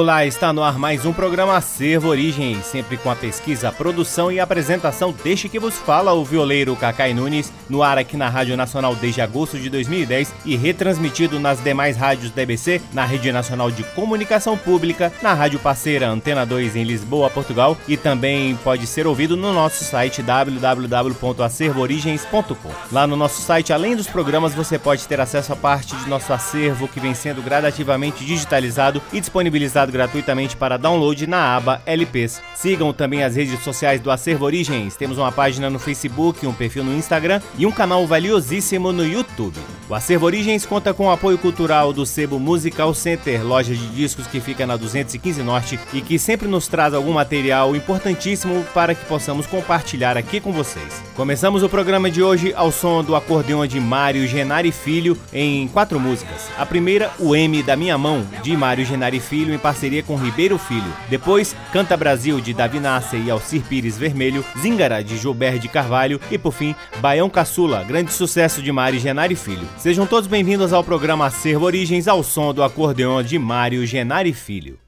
Olá, está no ar mais um programa Acervo Origens, sempre com a pesquisa, produção e apresentação deste que vos fala o violeiro Cacai Nunes, no ar aqui na Rádio Nacional desde agosto de 2010 e retransmitido nas demais rádios da EBC, na Rede Nacional de Comunicação Pública, na rádio parceira Antena 2 em Lisboa, Portugal e também pode ser ouvido no nosso site www.acervoorigens.com. Lá no nosso site, além dos programas, você pode ter acesso a parte de nosso acervo que vem sendo gradativamente digitalizado e disponibilizado gratuitamente para download na aba LPs. Sigam também as redes sociais do Acervo Origens. Temos uma página no Facebook, um perfil no Instagram e um canal valiosíssimo no YouTube. O Acervo Origens conta com o apoio cultural do Sebo Musical Center, loja de discos que fica na 215 Norte e que sempre nos traz algum material importantíssimo para que possamos compartilhar aqui com vocês. Começamos o programa de hoje ao som do acordeão de Mário Genari Filho em quatro músicas. A primeira, O M da Minha Mão, de Mário Genari Filho em parceria com Ribeiro Filho. Depois, Canta Brasil de Davi Nasce e Alcir Pires Vermelho, Zingara de Gilberto de Carvalho e por fim, Baião Caçula, grande sucesso de Mário Genari Filho. Sejam todos bem-vindos ao programa Acervo Origens ao som do acordeão de Mário Genari Filho.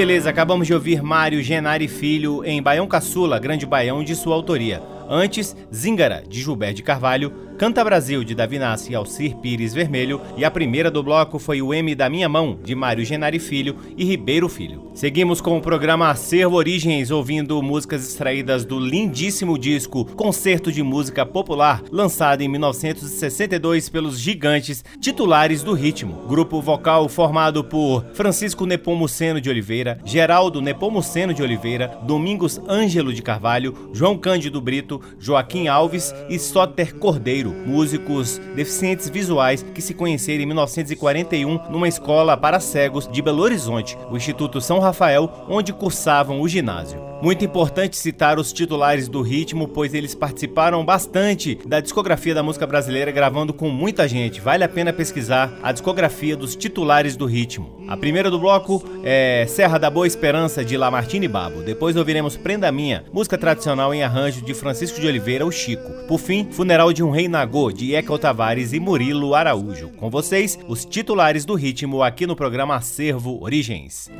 Beleza, acabamos de ouvir Mário Genari Filho em Baião Caçula, Grande Baião, de sua autoria. Antes, Zingara, de Gilberto de Carvalho, Canta Brasil, de Davi Nassi e Alcir Pires Vermelho, e a primeira do bloco foi o M da Minha Mão, de Mário Genari Filho e Ribeiro Filho. Seguimos com o programa Acervo Origens, ouvindo músicas extraídas do lindíssimo disco Concerto de Música Popular, lançado em 1962 pelos gigantes titulares do ritmo. Grupo vocal formado por Francisco Nepomuceno de Oliveira, Geraldo Nepomuceno de Oliveira, Domingos Ângelo de Carvalho, João Cândido Brito, Joaquim Alves e Soter Cordeiro músicos deficientes visuais que se conheceram em 1941 numa escola para cegos de Belo Horizonte, o Instituto São Rafael, onde cursavam o ginásio. Muito importante citar os titulares do ritmo, pois eles participaram bastante da discografia da música brasileira, gravando com muita gente. Vale a pena pesquisar a discografia dos titulares do ritmo. A primeira do bloco é Serra da Boa Esperança, de Lamartine Babo. Depois ouviremos Prenda Minha, música tradicional em arranjo de Francisco de Oliveira, o Chico. Por fim, Funeral de um Rei Nagô, de Ekel Tavares e Murilo Araújo. Com vocês, os titulares do ritmo aqui no programa Acervo Origens.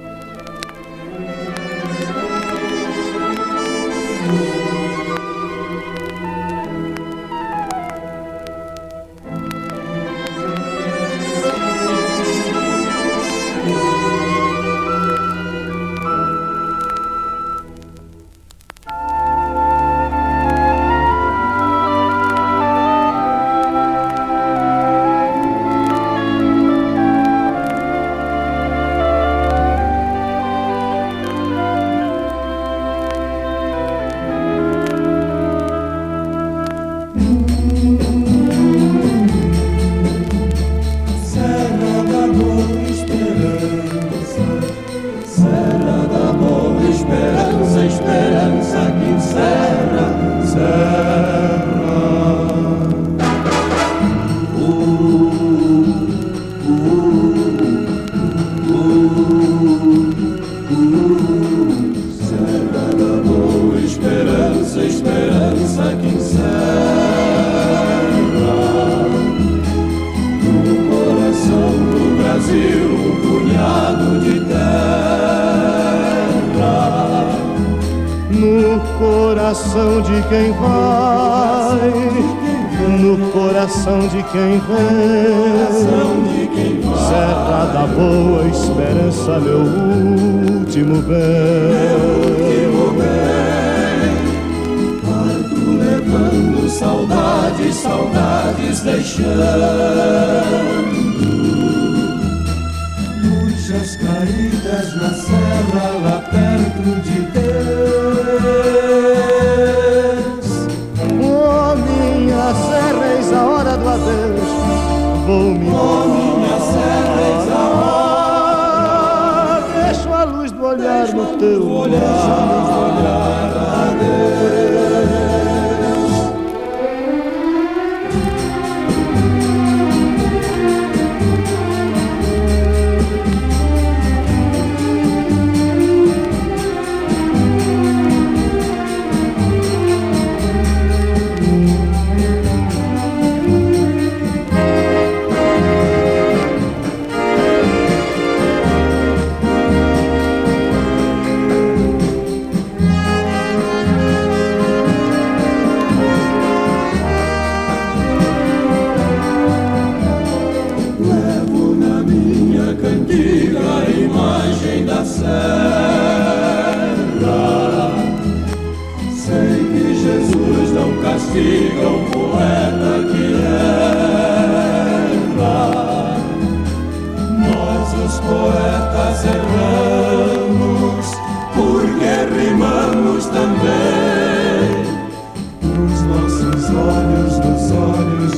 Krishna.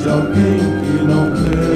alguém que não quer.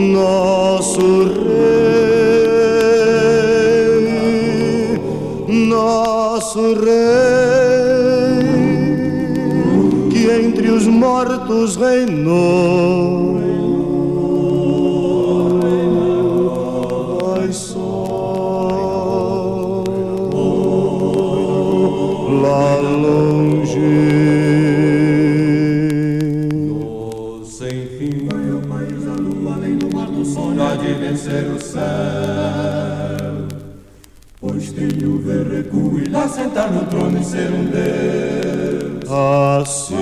nosso rei, nosso rei, que entre os mortos reinou. sentar no trono e ser um Deus. Assim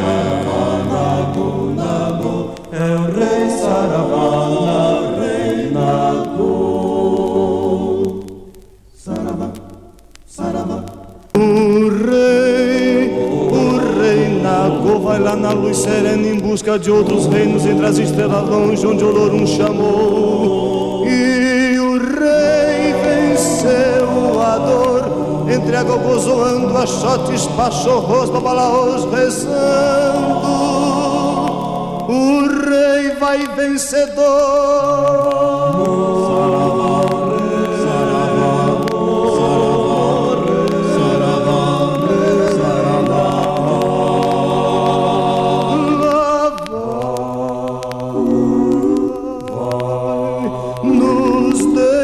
Saravanabu Nabu é o rei Saravana, rei Nabu. Saravá, Saravá. O rei, o rei Nagô vai lá na luz serena em busca de outros reinos entre as estrelas longe onde o Olorum chamou. entrega o a achote, espachorros, babalaos, rezando. O rei vai vencedor. nos deu.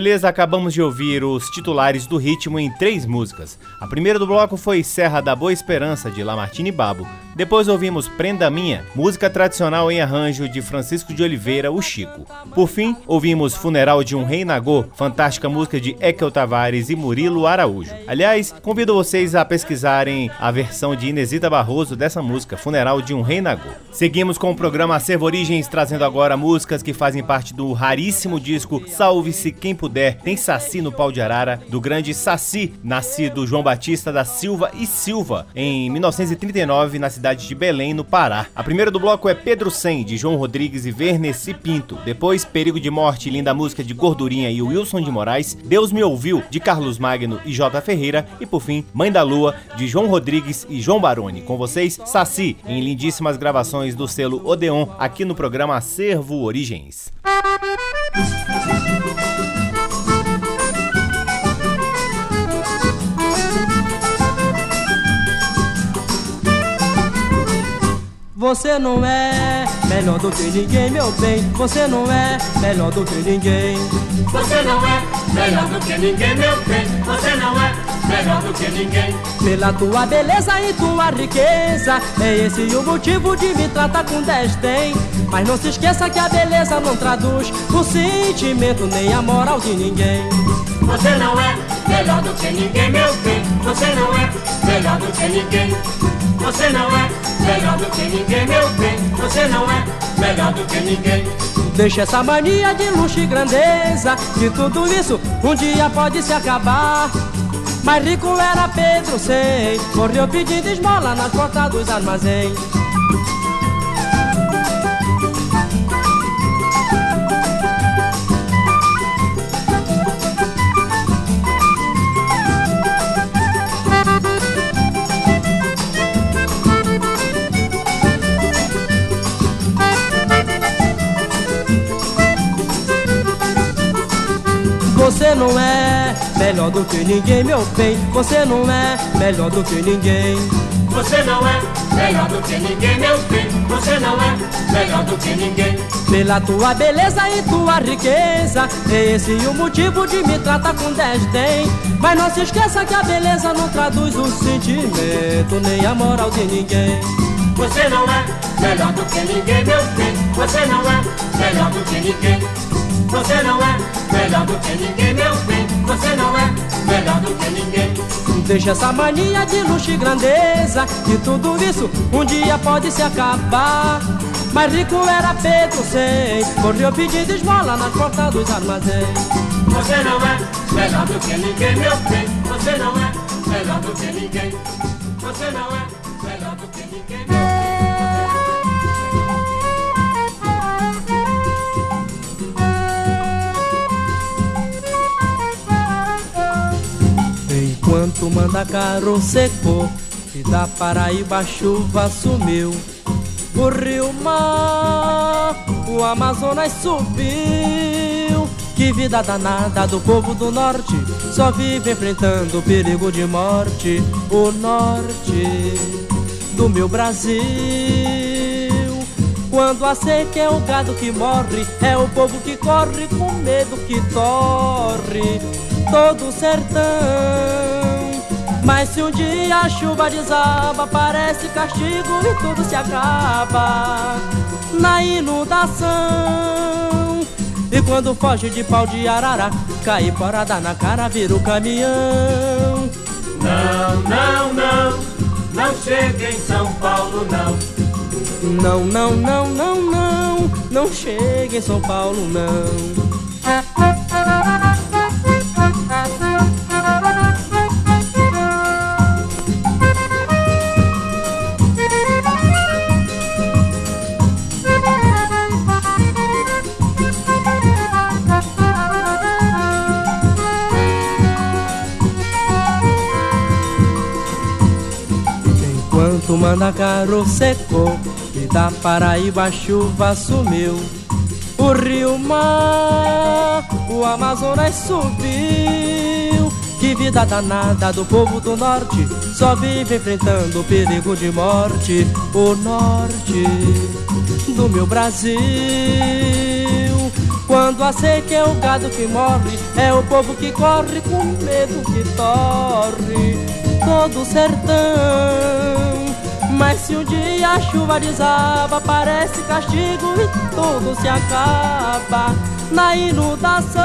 Beleza, acabamos de ouvir os titulares do ritmo em três músicas. A primeira do bloco foi Serra da Boa Esperança, de Lamartine Babo. Depois ouvimos Prenda Minha, música tradicional em arranjo de Francisco de Oliveira, o Chico. Por fim, ouvimos Funeral de um Rei Nagô, fantástica música de Ekel Tavares e Murilo Araújo. Aliás, convido vocês a pesquisarem a versão de Inesita Barroso dessa música, Funeral de um Rei Nagô. Seguimos com o programa Acervo Origens, trazendo agora músicas que fazem parte do raríssimo disco Salve-se Quem Puder, tem Saci no Pau de Arara, do grande Saci, nascido João Batista da Silva e Silva, em 1939, na cidade cidade de Belém, no Pará. A primeira do bloco é Pedro Sem, de João Rodrigues e Verneci Pinto. Depois, Perigo de Morte, linda música de Gordurinha e Wilson de Moraes. Deus Me Ouviu, de Carlos Magno e J. Ferreira. E por fim, Mãe da Lua, de João Rodrigues e João Baroni. Com vocês, Saci, em lindíssimas gravações do selo Odeon, aqui no programa Acervo Origens. Você não é melhor do que ninguém, meu bem. Você não é melhor do que ninguém. Você não é melhor do que ninguém, meu bem. Você não é melhor do que ninguém. Pela tua beleza e tua riqueza, é esse o motivo de me tratar com desdém. Mas não se esqueça que a beleza não traduz o sentimento nem a moral de ninguém. Você não é melhor do que ninguém, meu bem. Você não é melhor do que ninguém. Você não é melhor do que ninguém, meu bem. Você não é melhor do que ninguém. Deixa essa mania de luxo e grandeza, que tudo isso um dia pode se acabar. Mas rico era Pedro, sei, correu pedindo esmola nas portas dos armazéns. Não é melhor do que ninguém, meu bem. Você não é melhor do que ninguém. Você não é melhor do que ninguém, meu bem. Você não é melhor do que ninguém. Pela tua beleza e tua riqueza, é esse o motivo de me tratar com desdém. Mas não se esqueça que a beleza não traduz o sentimento nem a moral de ninguém. Você não é melhor do que ninguém, meu bem. Você não é melhor do que ninguém. Você não é melhor do que ninguém, meu bem. Você não é melhor do que ninguém. Deixa essa mania de luxo e grandeza, que tudo isso um dia pode se acabar. Mas rico era Pedro, sei, correu pedindo esmola nas portas dos armazéns. Você não é melhor do que ninguém, meu bem. Você não é melhor do que ninguém. Você não é Enquanto manda caro secou e da Paraíba a chuva sumiu. O rio mar, o Amazonas subiu. Que vida danada do povo do norte, só vive enfrentando o perigo de morte. O norte do meu Brasil Quando a seca é o gado que morre, é o povo que corre com medo que torre todo o sertão. Mas se um dia a chuva desaba, parece castigo e tudo se acaba na inundação. E quando foge de pau de arara, cai parada na cara, vira o caminhão. Não, não, não, não chega em São Paulo, não. Não, não, não, não, não, não chega em São Paulo, não. Enquanto Manacaro secou e da Paraíba a chuva sumiu. O rio mar, o Amazonas subiu. Que vida danada do povo do norte, só vive enfrentando o perigo de morte. O norte do meu Brasil. Quando a seca é o gado que morre, é o povo que corre com medo que torre todo o sertão. Mas se um dia a chuva desaba, parece castigo e tudo se acaba na inundação.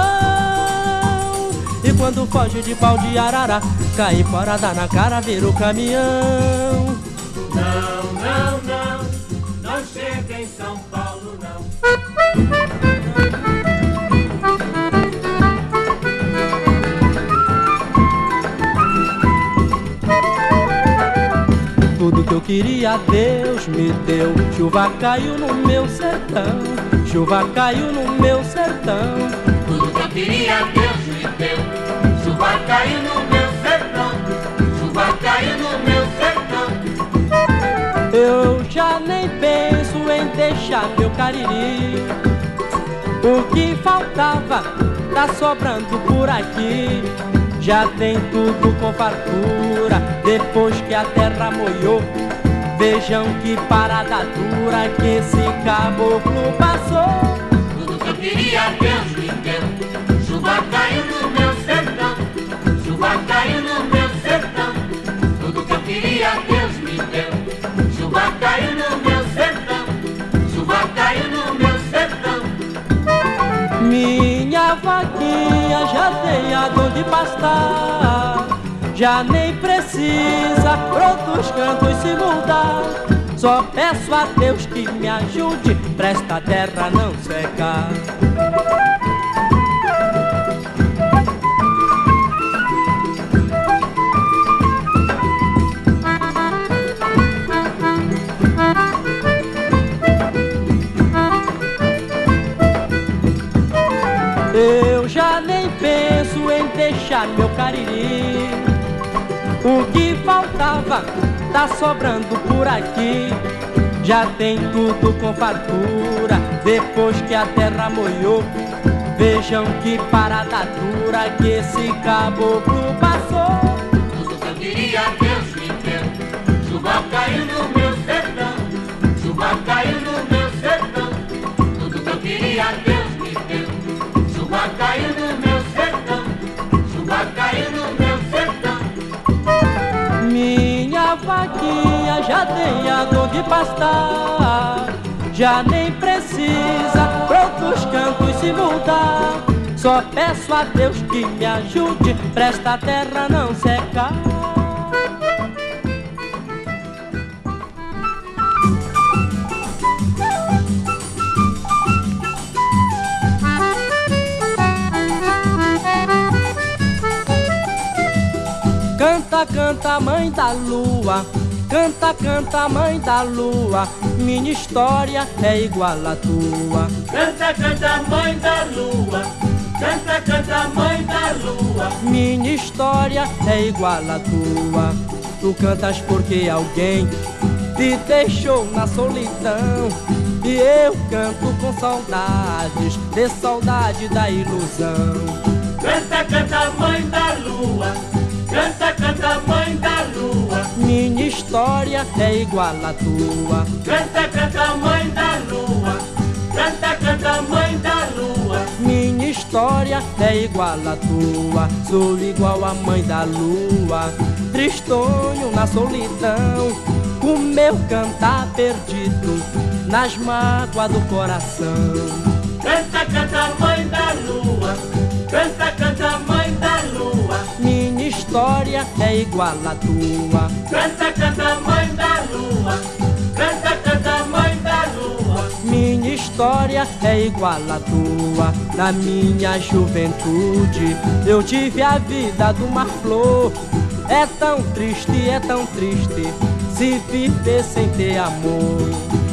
E quando foge de pau de arara, cai fora da na cara, vira o caminhão. Não, não, não, que eu queria, Deus me deu. Chuva caiu no meu sertão. Chuva caiu no meu sertão. Tudo que eu queria, Deus me deu. Chuva caiu no meu sertão. Chuva caiu no meu sertão. Eu já nem penso em deixar meu cariri. O que faltava tá sobrando por aqui. Já tem tudo com fartura depois que a terra moiou. Vejam que parada dura que esse caboclo passou. Tudo que eu queria, Deus me deu. Chuva caiu no meu sertão. Chuva caiu no meu sertão. Tudo que eu queria, Deus me deu. Chuva caiu no meu sertão. Chuva caiu no meu sertão. Minha vaquinha já tem a dor de pastar. Já nem precisa pra outros cantos se mudar. Só peço a Deus que me ajude pra esta terra não secar. Meu cariri. O que faltava tá sobrando por aqui. Já tem tudo com fartura depois que a terra moiou. Vejam que parada dura que esse caboclo passou. Tudo que eu queria, Deus me deu. Chuva caiu no meu sertão. Chuva caiu no vaquinha já tem a dor de pastar. Já nem precisa pra outros cantos se mudar. Só peço a Deus que me ajude pra esta terra não secar. Canta, canta, mãe da lua. Canta, canta, mãe da lua. Minha história é igual à tua. Canta, canta, mãe da lua. Canta, canta, mãe da lua. Minha história é igual à tua. Tu cantas porque alguém te deixou na solidão. E eu canto com saudades, de saudade da ilusão. Canta, canta, mãe da lua. Canta, canta, mãe da lua. Minha história é igual à tua. Canta, canta, mãe da lua. Canta, canta, mãe da lua. Minha história é igual à tua. Sou igual à mãe da lua. Tristonho na solidão. Com meu cantar perdido nas mágoas do coração. Canta, canta, mãe da lua. Canta, história é igual à tua. Canta, canta, mãe da lua, canta, canta, mãe da lua. Minha história é igual à tua. Na minha juventude eu tive a vida do mar flor. É tão triste, é tão triste se viver sem ter amor.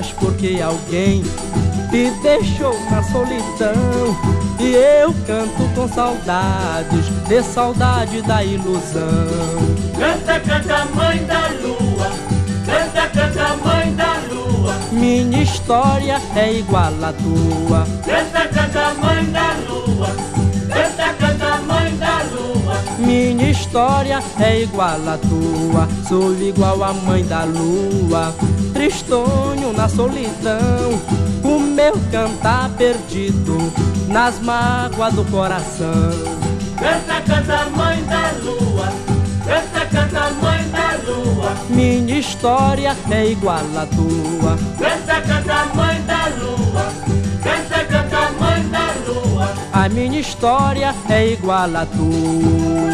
Cantas porque alguém te deixou na solidão. E eu canto com saudades, de saudade da ilusão. Canta, canta, mãe da lua, canta, canta, mãe da lua. Minha história é igual à tua. Canta, canta, mãe da lua, canta, canta, mãe da lua. Minha história é igual à tua. Sou igual à mãe da lua. Tristonho na solidão. O meu cantar perdido nas mágoas do coração. Canta, canta, mãe da lua, canta, canta, mãe da lua. Minha história é igual à tua. Canta, canta, mãe da lua, A minha história é igual à tua.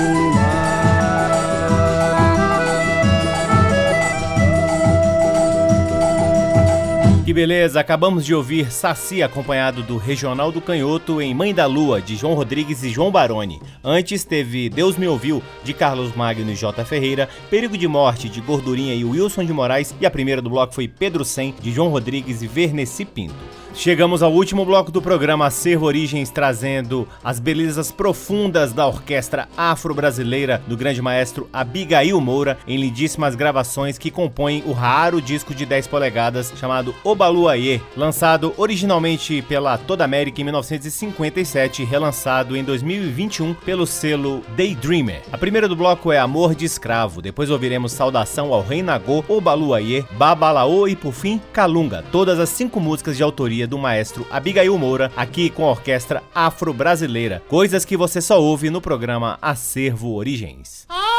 Que beleza, acabamos de ouvir Saci acompanhado do Regional do Canhoto em Mãe da Lua, de João Rodrigues e João Baroni. Antes teve Deus Me Ouviu, de Carlos Magno e J. Ferreira, Perigo de Morte, de Gordurinha e Wilson de Moraes, e a primeira do bloco foi Pedro Sem, de João Rodrigues e Verneci Pinto. Chegamos ao último bloco do programa Acervo Origens, trazendo as belezas profundas da orquestra afro-brasileira do grande maestro Abigail Moura, em lindíssimas gravações que compõem o raro disco de 10 polegadas chamado Obaluayê, lançado originalmente pela Toda América em 1957 e relançado em 2021 pelo selo Daydreamer. A primeira do bloco é Amor de Escravo, depois ouviremos Saudação ao Rei Nagô, Obaluayê, Babalaô e por fim Calunga, todas as cinco músicas de autoria do maestro Abigail Moura, aqui com a orquestra afro-brasileira. Coisas que você só ouve no programa Acervo Origens. Malungo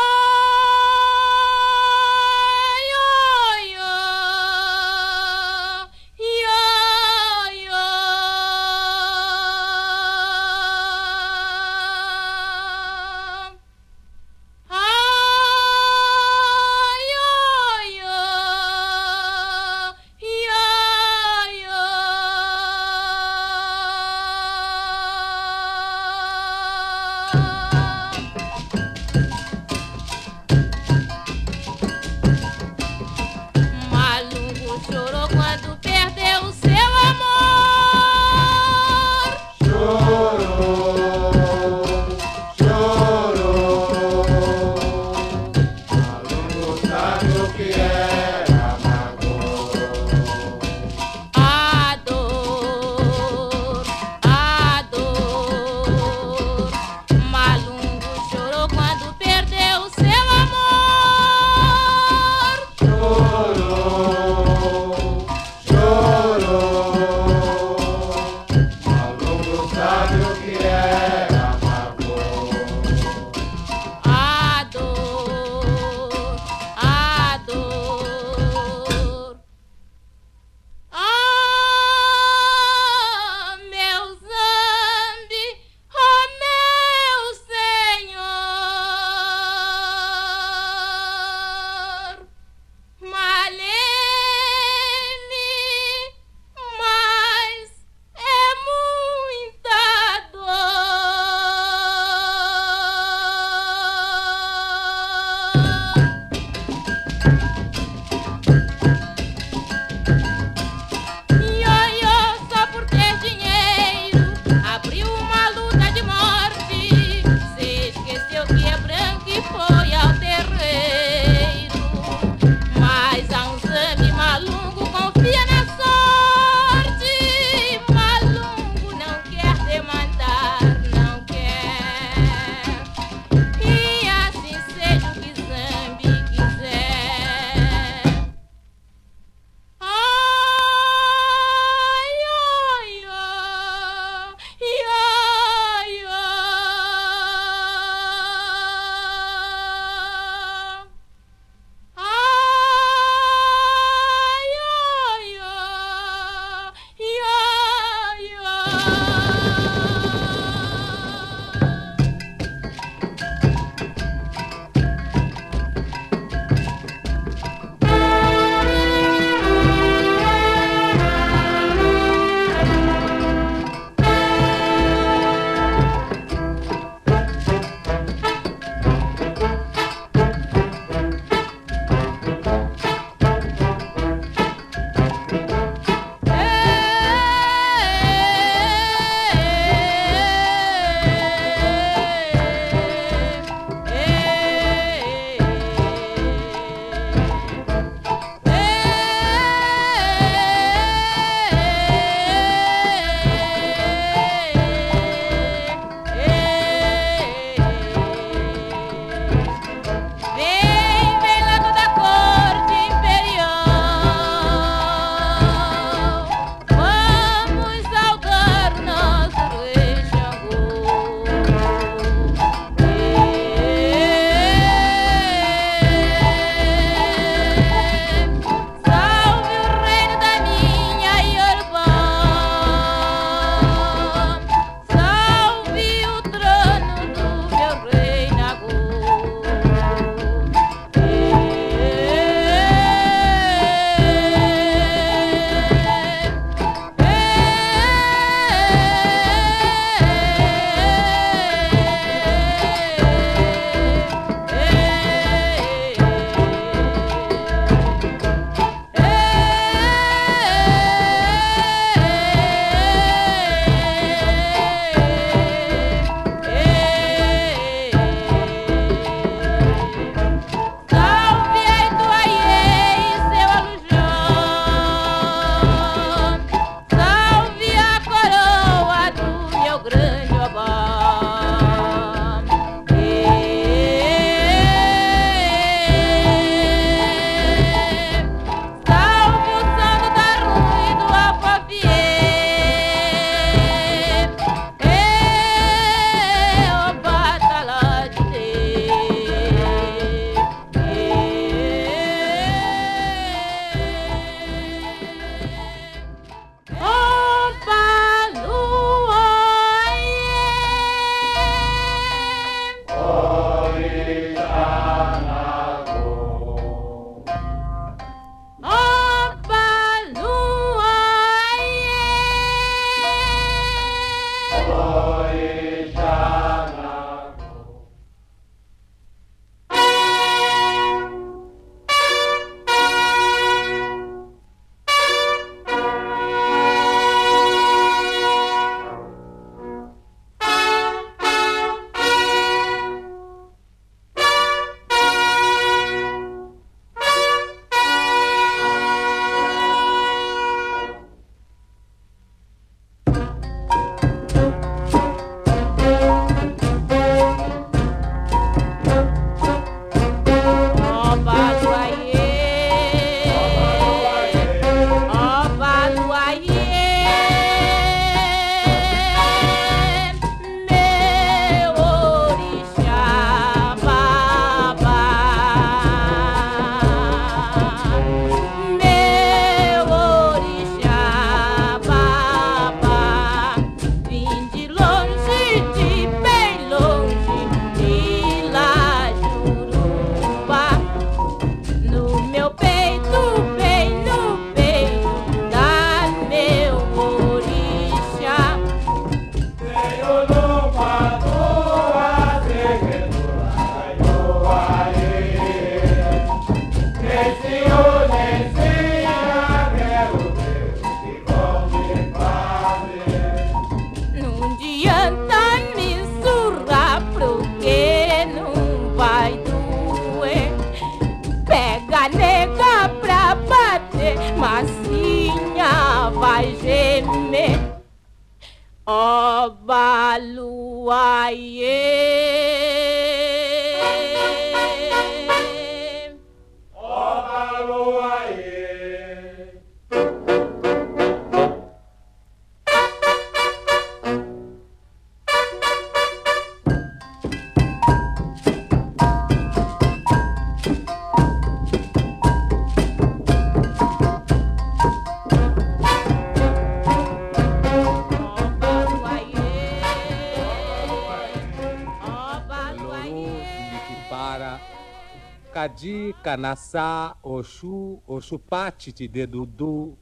Kadi, Kanassá, Oxu, Oxupati, Dedudu,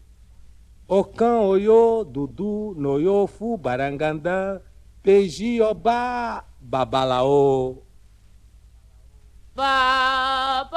Ocan, Oyo, Dudu, Noyofu, Barangandã, Peji, Obá, Babalaô. Babalaô.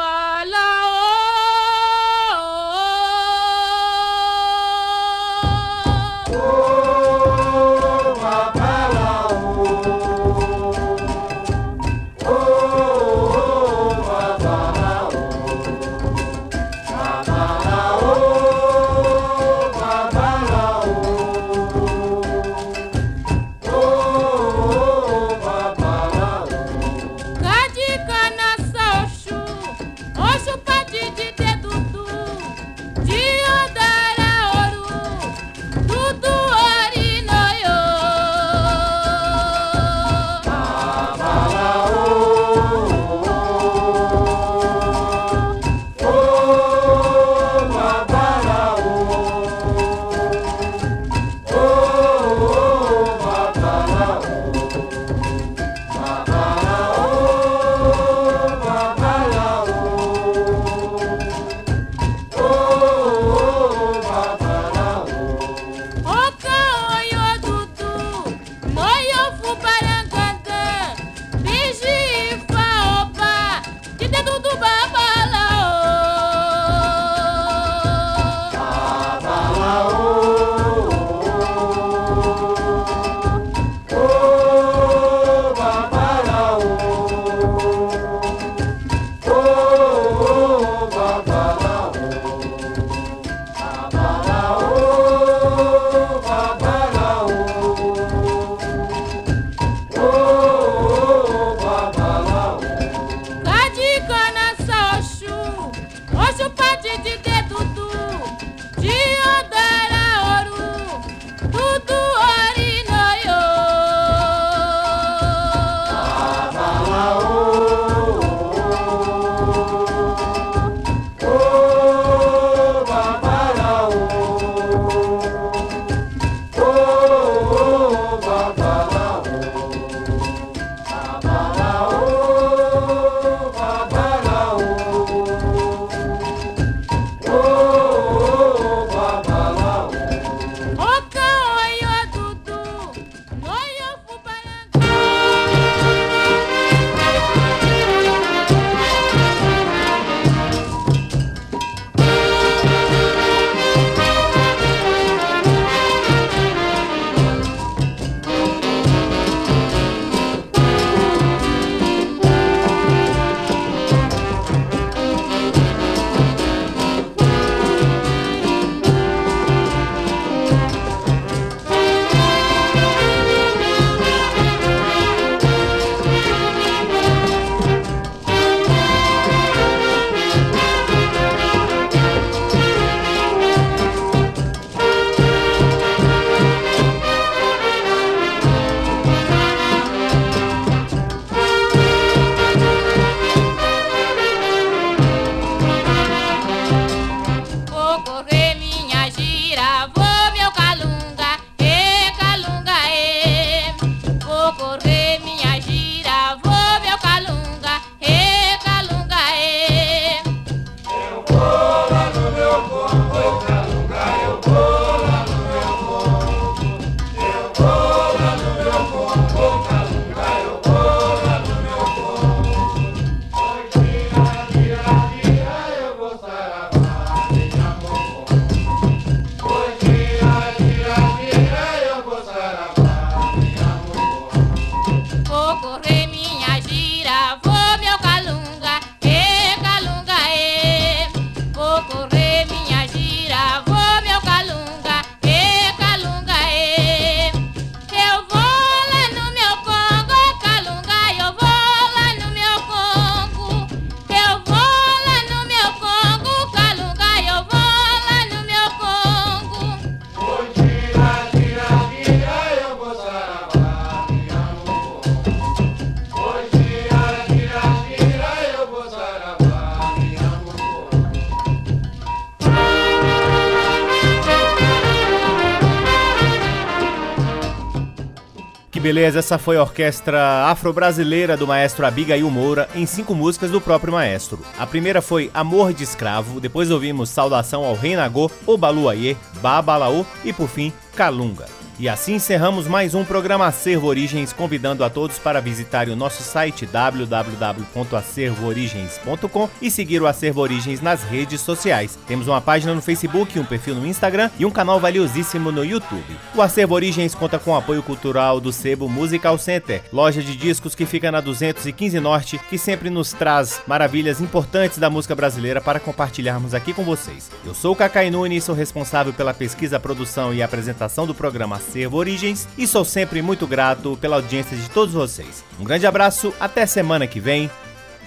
Beleza, essa foi a orquestra afro-brasileira do maestro Abigail Moura em cinco músicas do próprio maestro. A primeira foi Amor de Escravo, depois ouvimos Saudação ao Rei Nagô, Obaluayê, Babalaô e por fim Calunga. E assim encerramos mais um programa Acervo Origens, convidando a todos para visitarem o nosso site www.acervoorigens.com e seguir o Acervo Origens nas redes sociais. Temos uma página no Facebook, um perfil no Instagram e um canal valiosíssimo no YouTube. O Acervo Origens conta com o apoio cultural do Sebo Musical Center, loja de discos que fica na 215 Norte, que sempre nos traz maravilhas importantes da música brasileira para compartilharmos aqui com vocês. Eu sou o Cacai Nunes, sou responsável pela pesquisa, produção e apresentação do programa acervo Origens e sou sempre muito grato pela audiência de todos vocês. Um grande abraço, até semana que vem.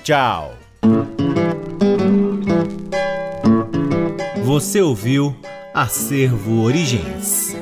Tchau. Você ouviu Acervo Origens.